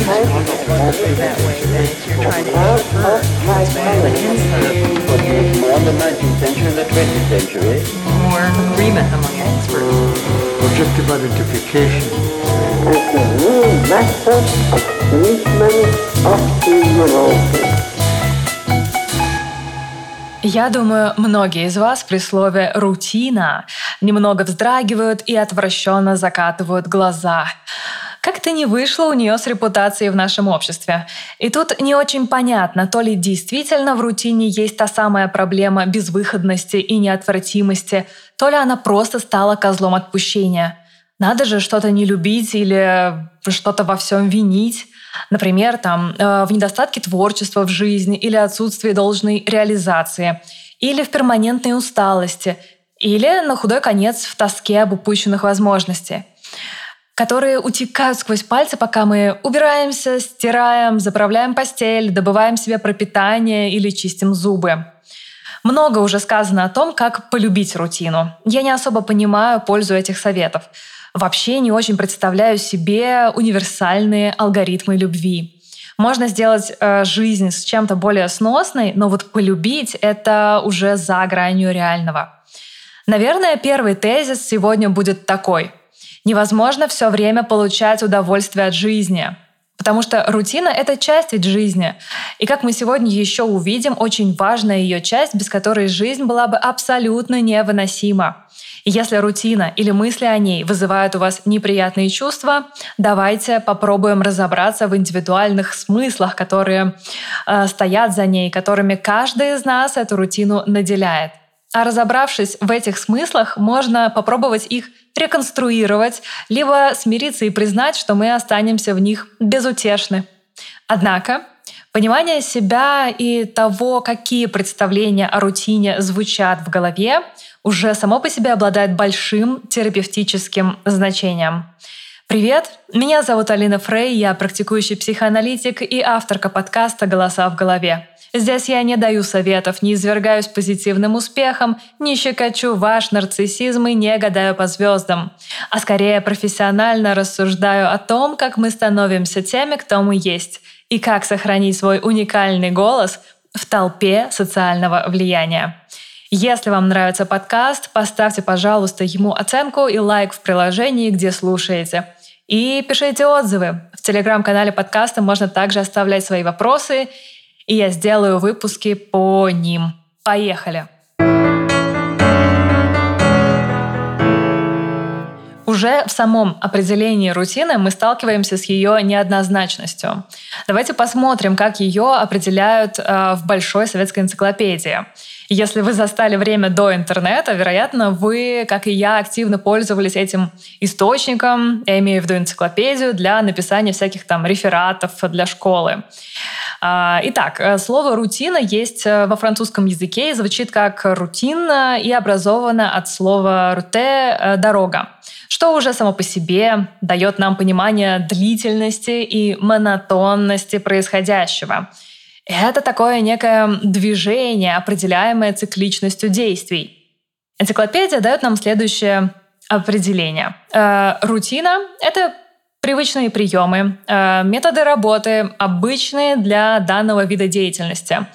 that way, then if you're trying to infer what's going on inside, More in the 19th century than the 20th century. more agreement among experts. objective identification. as the new method of treatment of the neurosis. Я думаю, многие из вас при слове «рутина» немного вздрагивают и отвращенно закатывают глаза. Как-то не вышло у нее с репутацией в нашем обществе. И тут не очень понятно, то ли действительно в рутине есть та самая проблема безвыходности и неотвратимости, то ли она просто стала козлом отпущения. Надо же что-то не любить или что-то во всем винить. Например, там, э, в недостатке творчества в жизни или отсутствии должной реализации, или в перманентной усталости, или, на худой конец, в тоске об упущенных возможностей которые утекают сквозь пальцы, пока мы убираемся, стираем, заправляем постель, добываем себе пропитание или чистим зубы. Много уже сказано о том, как полюбить рутину. Я не особо понимаю пользу этих советов. Вообще не очень представляю себе универсальные алгоритмы любви. Можно сделать э, жизнь с чем-то более сносной, но вот полюбить — это уже за гранью реального. Наверное, первый тезис сегодня будет такой. Невозможно все время получать удовольствие от жизни. Потому что рутина — это часть ведь жизни. И как мы сегодня еще увидим, очень важная ее часть, без которой жизнь была бы абсолютно невыносима. И если рутина или мысли о ней вызывают у вас неприятные чувства, давайте попробуем разобраться в индивидуальных смыслах, которые э, стоят за ней, которыми каждый из нас эту рутину наделяет. А разобравшись в этих смыслах, можно попробовать их реконструировать, либо смириться и признать, что мы останемся в них безутешны. Однако, понимание себя и того, какие представления о рутине звучат в голове, уже само по себе обладает большим терапевтическим значением. Привет, меня зовут Алина Фрей, я практикующий психоаналитик и авторка подкаста «Голоса в голове». Здесь я не даю советов, не извергаюсь позитивным успехом, не щекочу ваш нарциссизм и не гадаю по звездам, а скорее профессионально рассуждаю о том, как мы становимся теми, кто мы есть, и как сохранить свой уникальный голос в толпе социального влияния. Если вам нравится подкаст, поставьте, пожалуйста, ему оценку и лайк в приложении, где слушаете. И пишите отзывы. В телеграм-канале подкаста можно также оставлять свои вопросы и я сделаю выпуски по ним. Поехали! Уже в самом определении рутины мы сталкиваемся с ее неоднозначностью. Давайте посмотрим, как ее определяют э, в большой советской энциклопедии. Если вы застали время до интернета, вероятно, вы, как и я, активно пользовались этим источником, я имею в виду энциклопедию, для написания всяких там рефератов для школы. А, итак, э, слово «рутина» есть э, во французском языке и звучит как «рутина» и образовано от слова «руте» — «дорога», что уже само по себе дает нам понимание длительности и монотонности происходящего. Это такое некое движение, определяемое цикличностью действий. Энциклопедия дает нам следующее определение. Э, рутина — это Привычные приемы, э, методы работы обычные для данного вида деятельности,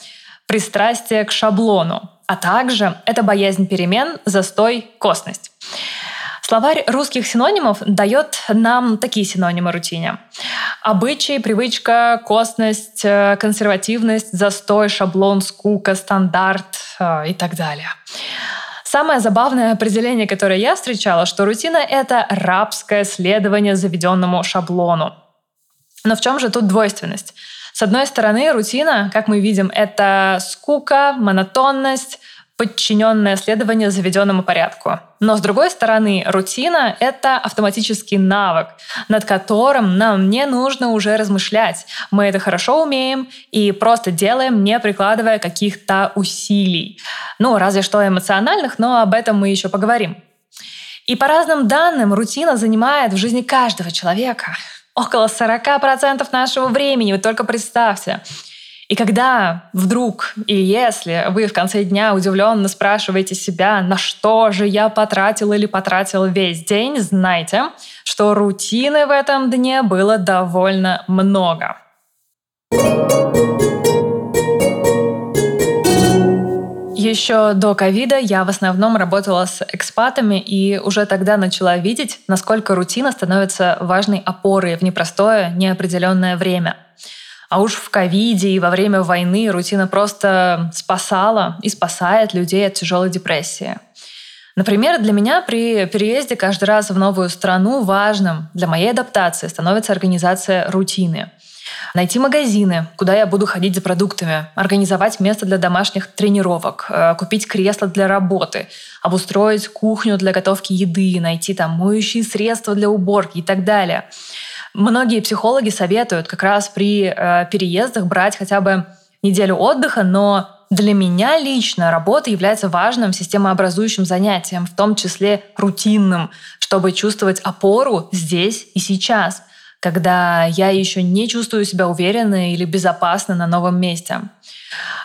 пристрастие к шаблону, а также это боязнь перемен, застой, косность. Словарь русских синонимов дает нам такие синонимы рутине. Обычай, привычка, косность, э, консервативность, застой, шаблон, скука, стандарт э, и так далее. Самое забавное определение, которое я встречала, что рутина — это рабское следование заведенному шаблону. Но в чем же тут двойственность? С одной стороны, рутина, как мы видим, это скука, монотонность, подчиненное следование заведенному порядку. Но с другой стороны, рутина — это автоматический навык, над которым нам не нужно уже размышлять. Мы это хорошо умеем и просто делаем, не прикладывая каких-то усилий. Ну, разве что эмоциональных, но об этом мы еще поговорим. И по разным данным, рутина занимает в жизни каждого человека около 40% нашего времени. Вы только представьте. И когда вдруг и если вы в конце дня удивленно спрашиваете себя, на что же я потратил или потратил весь день, знайте, что рутины в этом дне было довольно много. Еще до ковида я в основном работала с экспатами и уже тогда начала видеть, насколько рутина становится важной опорой в непростое, неопределенное время. А уж в ковиде и во время войны рутина просто спасала и спасает людей от тяжелой депрессии. Например, для меня при переезде каждый раз в новую страну важным для моей адаптации становится организация рутины – найти магазины, куда я буду ходить за продуктами, организовать место для домашних тренировок, э, купить кресло для работы, обустроить кухню для готовки еды, найти там моющие средства для уборки и так далее. Многие психологи советуют как раз при э, переездах брать хотя бы неделю отдыха, но для меня лично работа является важным системообразующим занятием, в том числе рутинным, чтобы чувствовать опору здесь и сейчас – когда я еще не чувствую себя уверенно или безопасно на новом месте.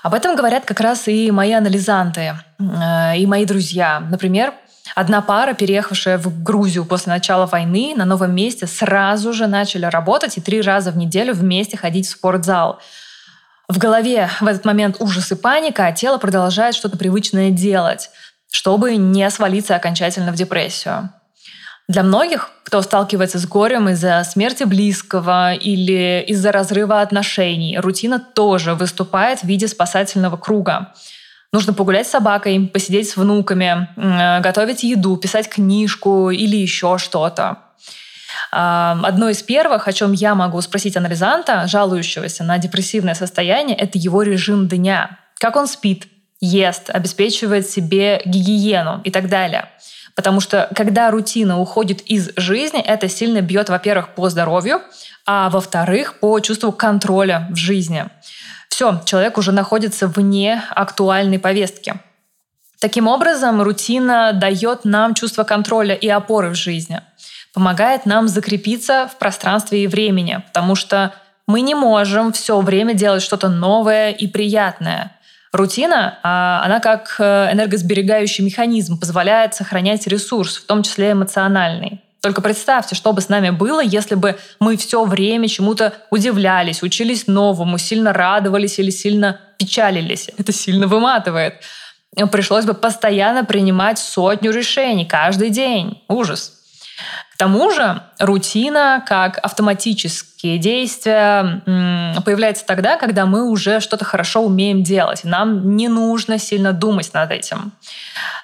Об этом говорят как раз и мои анализанты, э, и мои друзья. Например, Одна пара, переехавшая в Грузию после начала войны, на новом месте сразу же начали работать и три раза в неделю вместе ходить в спортзал. В голове в этот момент ужас и паника, а тело продолжает что-то привычное делать, чтобы не свалиться окончательно в депрессию. Для многих, кто сталкивается с горем из-за смерти близкого или из-за разрыва отношений, рутина тоже выступает в виде спасательного круга. Нужно погулять с собакой, посидеть с внуками, готовить еду, писать книжку или еще что-то. А, одно из первых, о чем я могу спросить анализанта, жалующегося на депрессивное состояние, это его режим дня. Как он спит, ест, обеспечивает себе гигиену и так далее. Потому что когда рутина уходит из жизни, это сильно бьет, во-первых, по здоровью, а во-вторых, по чувству контроля в жизни. Все, человек уже находится вне актуальной повестки. Таким образом, рутина дает нам чувство контроля и опоры в жизни, помогает нам закрепиться в пространстве и времени, потому что мы не можем все время делать что-то новое и приятное. Рутина, а, она как э, энергосберегающий механизм позволяет сохранять ресурс, в том числе эмоциональный. Только представьте, что бы с нами было, если бы мы все время чему-то удивлялись, учились новому, сильно радовались или сильно печалились. Это сильно выматывает. Пришлось бы постоянно принимать сотню решений каждый день. Ужас тому же рутина, как автоматические действия, появляется тогда, когда мы уже что-то хорошо умеем делать. Нам не нужно сильно думать над этим.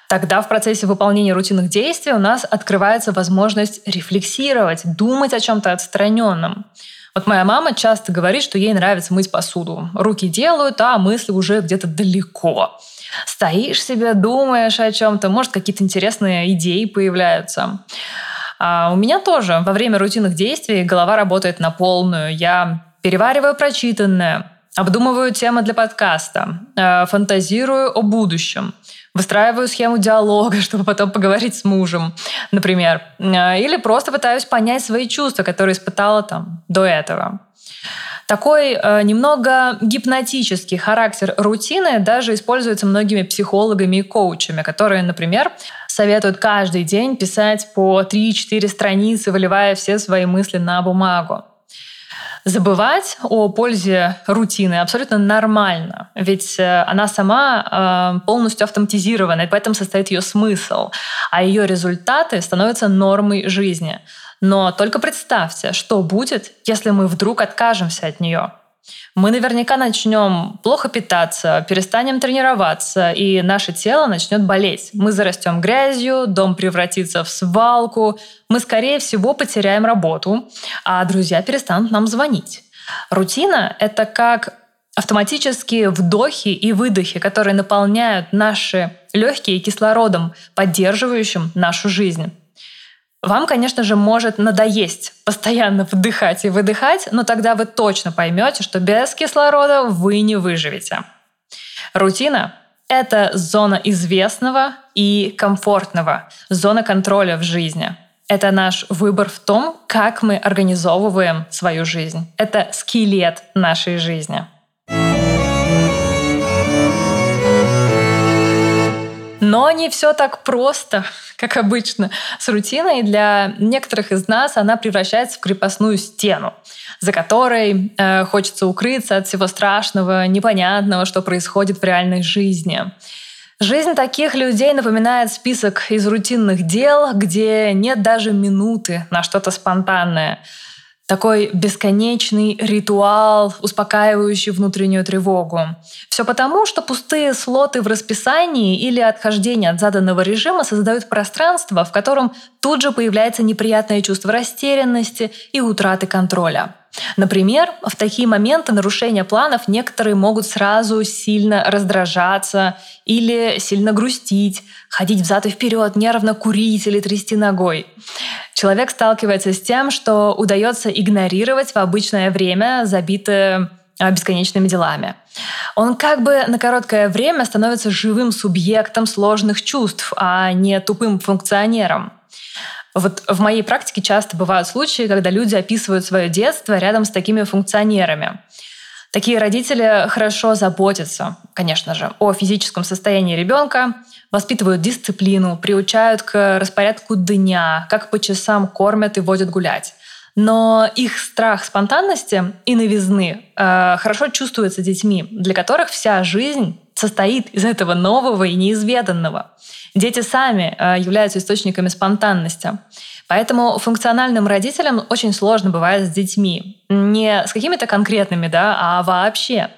Тогда в процессе выполнения рутинных действий у нас открывается возможность рефлексировать, думать о чем-то отстраненном. Вот моя мама часто говорит, что ей нравится мыть посуду. Руки делают, а мысли уже где-то далеко. Стоишь себе, думаешь о чем-то, может, какие-то интересные идеи появляются. А у меня тоже во время рутинных действий голова работает на полную. Я перевариваю прочитанное, обдумываю темы для подкаста, э, фантазирую о будущем, выстраиваю схему диалога, чтобы потом поговорить с мужем, например. Э, или просто пытаюсь понять свои чувства, которые испытала там до этого. Такой э, немного гипнотический характер рутины даже используется многими психологами и коучами, которые, например, советуют каждый день писать по 3-4 страницы, выливая все свои мысли на бумагу. Забывать о пользе рутины абсолютно нормально, ведь э, она сама э, полностью автоматизирована, и поэтому состоит ее смысл, а ее результаты становятся нормой жизни. Но только представьте, что будет, если мы вдруг откажемся от нее. Мы наверняка начнем плохо питаться, перестанем тренироваться, и наше тело начнет болеть. Мы зарастем грязью, дом превратится в свалку, мы, скорее всего, потеряем работу, а друзья перестанут нам звонить. Рутина — это как автоматические вдохи и выдохи, которые наполняют наши легкие кислородом, поддерживающим нашу жизнь. Вам, конечно же, может надоесть постоянно вдыхать и выдыхать, но тогда вы точно поймете, что без кислорода вы не выживете. Рутина — это зона известного и комфортного, зона контроля в жизни. Это наш выбор в том, как мы организовываем свою жизнь. Это скелет нашей жизни. Но не все так просто, как обычно. С рутиной для некоторых из нас она превращается в крепостную стену, за которой э, хочется укрыться от всего страшного, непонятного, что происходит в реальной жизни. Жизнь таких людей напоминает список из рутинных дел, где нет даже минуты на что-то спонтанное – такой бесконечный ритуал, успокаивающий внутреннюю тревогу. Все потому, что пустые слоты в расписании или отхождение от заданного режима создают пространство, в котором тут же появляется неприятное чувство растерянности и утраты контроля. Например, в такие моменты нарушения планов некоторые могут сразу сильно раздражаться или сильно грустить, ходить взад и вперед, нервно курить или трясти ногой. Человек сталкивается с тем, что удается игнорировать в обычное время забитое а, бесконечными делами. Он как бы на короткое время становится живым субъектом сложных чувств, а не тупым функционером. Вот в моей практике часто бывают случаи, когда люди описывают свое детство рядом с такими функционерами. Такие родители хорошо заботятся, конечно же, о физическом состоянии ребенка, воспитывают дисциплину, приучают к распорядку дня, как по часам кормят и водят гулять. Но их страх спонтанности и новизны э, хорошо чувствуется детьми, для которых вся жизнь состоит из этого нового и неизведанного. Дети сами э, являются источниками спонтанности. Поэтому функциональным родителям очень сложно бывает с детьми. Не с какими-то конкретными, да, а вообще.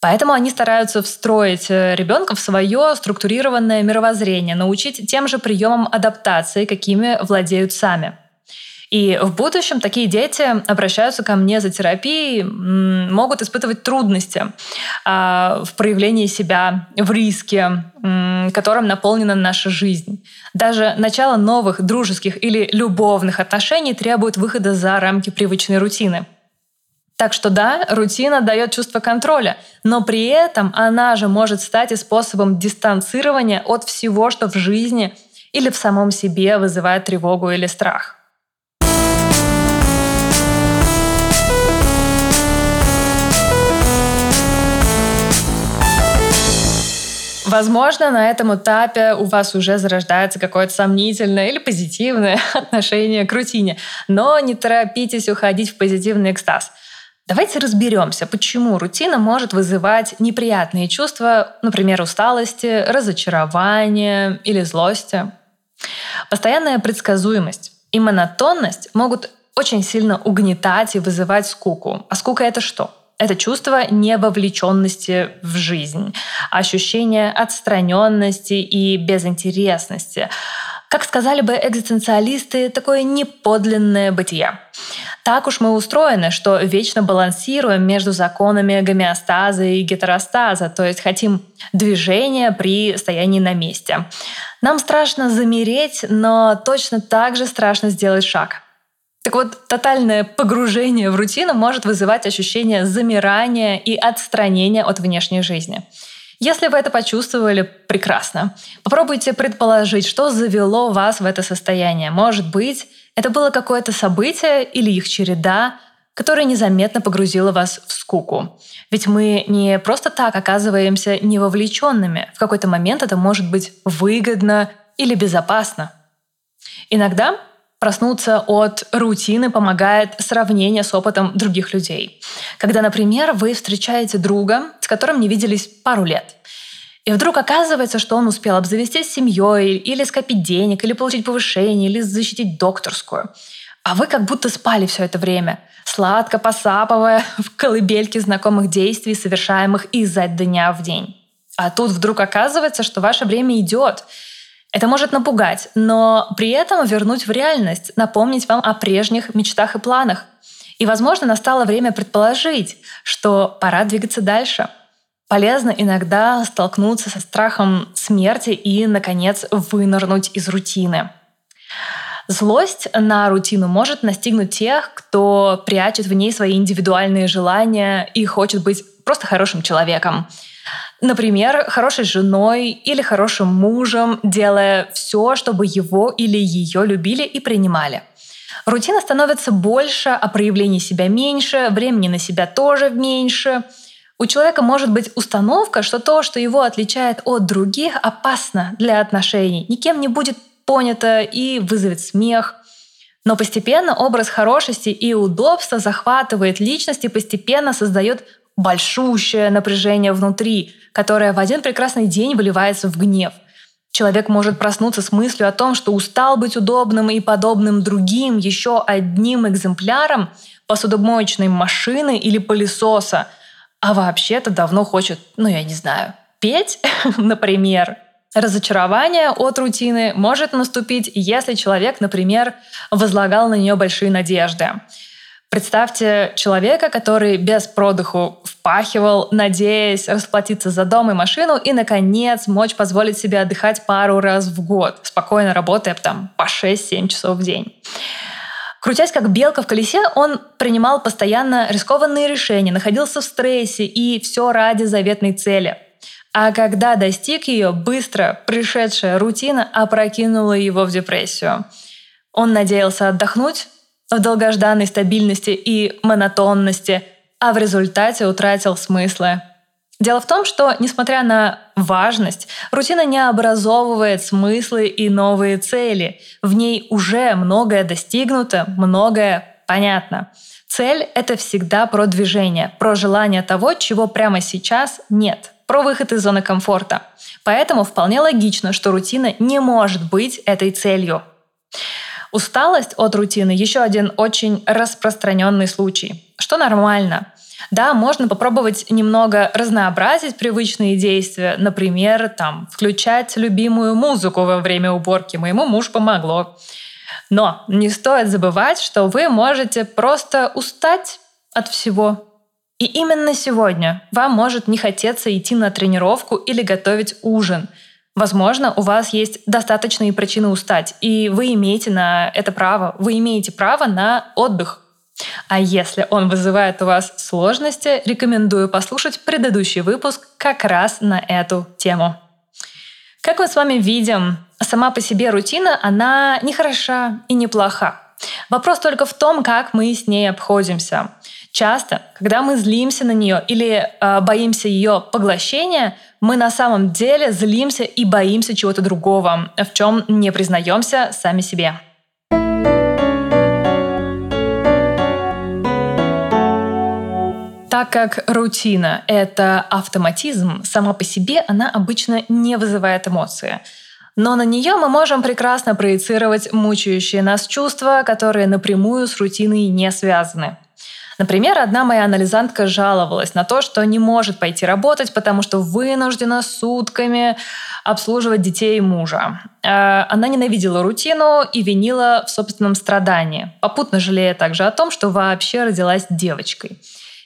Поэтому они стараются встроить э, ребенка в свое структурированное мировоззрение, научить тем же приемам адаптации, какими владеют сами. И в будущем такие дети обращаются ко мне за терапией, могут испытывать трудности а, в проявлении себя, в риске, которым наполнена наша жизнь. Даже начало новых дружеских или любовных отношений требует выхода за рамки привычной рутины. Так что да, рутина дает чувство контроля, но при этом она же может стать и способом дистанцирования от всего, что в жизни или в самом себе вызывает тревогу или страх. Возможно, на этом этапе у вас уже зарождается какое-то сомнительное или позитивное отношение к рутине. Но не торопитесь уходить в позитивный экстаз. Давайте разберемся, почему рутина может вызывать неприятные чувства, например, усталости, разочарования или злости. Постоянная предсказуемость и монотонность могут очень сильно угнетать и вызывать скуку. А скука это что? Это чувство невовлеченности в жизнь, ощущение отстраненности и безинтересности. Как сказали бы экзистенциалисты, такое неподлинное бытие. Так уж мы устроены, что вечно балансируем между законами гомеостаза и гетеростаза, то есть хотим движения при стоянии на месте. Нам страшно замереть, но точно так же страшно сделать шаг. Так вот, тотальное погружение в рутину может вызывать ощущение замирания и отстранения от внешней жизни. Если вы это почувствовали, прекрасно. Попробуйте предположить, что завело вас в это состояние. Может быть, это было какое-то событие или их череда, которое незаметно погрузило вас в скуку. Ведь мы не просто так оказываемся невовлеченными. В какой-то момент это может быть выгодно или безопасно. Иногда Проснуться от рутины помогает сравнение с опытом других людей. Когда, например, вы встречаете друга, с которым не виделись пару лет, и вдруг оказывается, что он успел обзавестись семьей, или скопить денег, или получить повышение, или защитить докторскую. А вы как будто спали все это время, сладко посапывая в колыбельке знакомых действий, совершаемых изо дня в день. А тут вдруг оказывается, что ваше время идет, это может напугать, но при этом вернуть в реальность, напомнить вам о прежних мечтах и планах. И, возможно, настало время предположить, что пора двигаться дальше. Полезно иногда столкнуться со страхом смерти и, наконец, вынырнуть из рутины. Злость на рутину может настигнуть тех, кто прячет в ней свои индивидуальные желания и хочет быть просто хорошим человеком. Например, хорошей женой или хорошим мужем, делая все, чтобы его или ее любили и принимали. Рутина становится больше, а проявлений себя меньше, времени на себя тоже меньше. У человека может быть установка, что то, что его отличает от других, опасно для отношений, никем не будет понято и вызовет смех. Но постепенно образ хорошести и удобства захватывает личность и постепенно создает большущее напряжение внутри, которое в один прекрасный день выливается в гнев. Человек может проснуться с мыслью о том, что устал быть удобным и подобным другим еще одним экземпляром посудомоечной машины или пылесоса, а вообще-то давно хочет, ну я не знаю, петь, например. Разочарование от рутины может наступить, если человек, например, возлагал на нее большие надежды. Представьте человека, который без продыху впахивал, надеясь расплатиться за дом и машину и, наконец, мочь позволить себе отдыхать пару раз в год, спокойно работая там по 6-7 часов в день. Крутясь как белка в колесе, он принимал постоянно рискованные решения, находился в стрессе и все ради заветной цели. А когда достиг ее, быстро пришедшая рутина опрокинула его в депрессию. Он надеялся отдохнуть, в долгожданной стабильности и монотонности, а в результате утратил смыслы. Дело в том, что, несмотря на важность, рутина не образовывает смыслы и новые цели. В ней уже многое достигнуто, многое понятно. Цель — это всегда про движение, про желание того, чего прямо сейчас нет, про выход из зоны комфорта. Поэтому вполне логично, что рутина не может быть этой целью. Усталость от рутины – еще один очень распространенный случай, что нормально. Да, можно попробовать немного разнообразить привычные действия, например, там, включать любимую музыку во время уборки. Моему муж помогло. Но не стоит забывать, что вы можете просто устать от всего. И именно сегодня вам может не хотеться идти на тренировку или готовить ужин – Возможно, у вас есть достаточные причины устать, и вы имеете на это право. Вы имеете право на отдых. А если он вызывает у вас сложности, рекомендую послушать предыдущий выпуск как раз на эту тему. Как мы с вами видим, сама по себе рутина, она не хороша и не плоха. Вопрос только в том, как мы с ней обходимся. Часто, когда мы злимся на нее или э, боимся ее поглощения, мы на самом деле злимся и боимся чего-то другого, в чем не признаемся сами себе. Так как рутина — это автоматизм, сама по себе она обычно не вызывает эмоции. Но на нее мы можем прекрасно проецировать мучающие нас чувства, которые напрямую с рутиной не связаны. Например, одна моя анализантка жаловалась на то, что не может пойти работать, потому что вынуждена сутками обслуживать детей мужа. Э, она ненавидела рутину и винила в собственном страдании, попутно жалея также о том, что вообще родилась девочкой.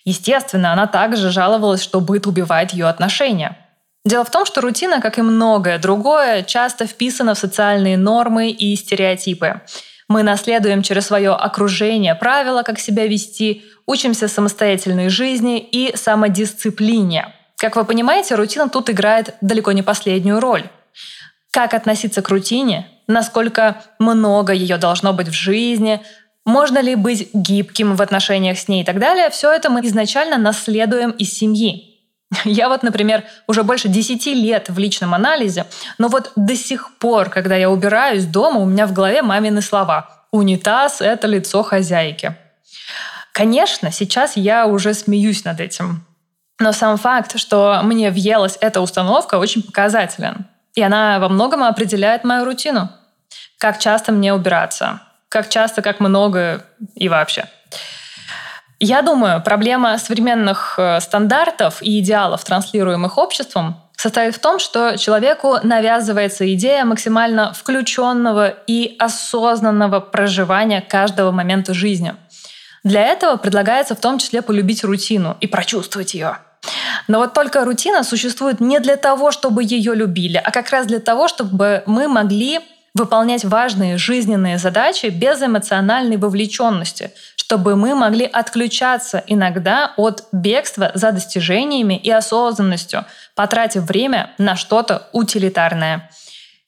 Естественно, она также жаловалась, что быт убивает ее отношения. Дело в том, что рутина, как и многое другое, часто вписана в социальные нормы и стереотипы. Мы наследуем через свое окружение правила, как себя вести, учимся самостоятельной жизни и самодисциплине. Как вы понимаете, рутина тут играет далеко не последнюю роль. Как относиться к рутине, насколько много ее должно быть в жизни, можно ли быть гибким в отношениях с ней и так далее, все это мы изначально наследуем из семьи. Я вот, например, уже больше 10 лет в личном анализе, но вот до сих пор, когда я убираюсь дома, у меня в голове мамины слова. Унитаз — это лицо хозяйки. Конечно, сейчас я уже смеюсь над этим. Но сам факт, что мне въелась эта установка, очень показателен. И она во многом определяет мою рутину. Как часто мне убираться, как часто, как много и вообще. Я думаю, проблема современных э, стандартов и идеалов, транслируемых обществом, состоит в том, что человеку навязывается идея максимально включенного и осознанного проживания каждого момента жизни. Для этого предлагается в том числе полюбить рутину и прочувствовать ее. Но вот только рутина существует не для того, чтобы ее любили, а как раз для того, чтобы мы могли выполнять важные жизненные задачи без эмоциональной вовлеченности, чтобы мы могли отключаться иногда от бегства за достижениями и осознанностью, потратив время на что-то утилитарное.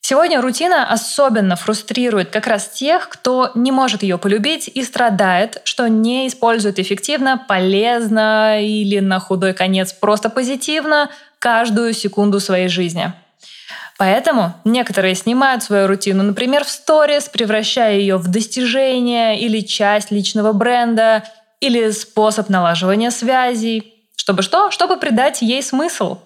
Сегодня рутина особенно фрустрирует как раз тех, кто не может ее полюбить и страдает, что не использует эффективно, полезно или на худой конец просто позитивно каждую секунду своей жизни. Поэтому некоторые снимают свою рутину, например, в сторис, превращая ее в достижение или часть личного бренда, или способ налаживания связей. Чтобы что? Чтобы придать ей смысл.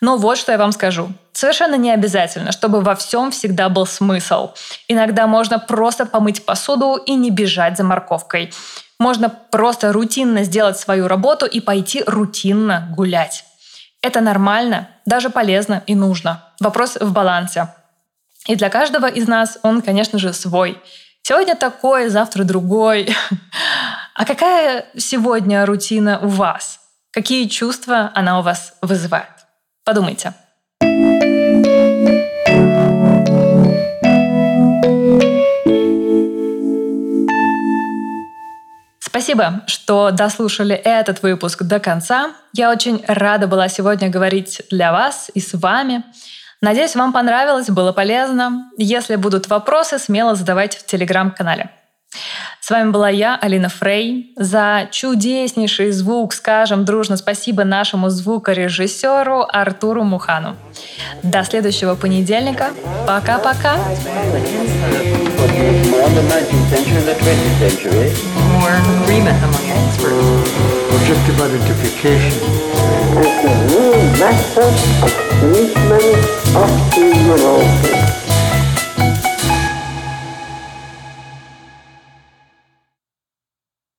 Но вот что я вам скажу. Совершенно не обязательно, чтобы во всем всегда был смысл. Иногда можно просто помыть посуду и не бежать за морковкой. Можно просто рутинно сделать свою работу и пойти рутинно гулять. Это нормально, даже полезно и нужно. Вопрос в балансе. И для каждого из нас он, конечно же, свой. Сегодня такой, завтра другой. А какая сегодня рутина у вас? Какие чувства она у вас вызывает? Подумайте. Спасибо, что дослушали этот выпуск до конца. Я очень рада была сегодня говорить для вас и с вами. Надеюсь, вам понравилось, было полезно. Если будут вопросы, смело задавайте в телеграм-канале. С вами была я, Алина Фрей. За чудеснейший звук скажем дружно спасибо нашему звукорежиссеру Артуру Мухану. До следующего понедельника. Пока-пока. more agreement among experts. Objective identification. It's a real method of treatment of the neurosis.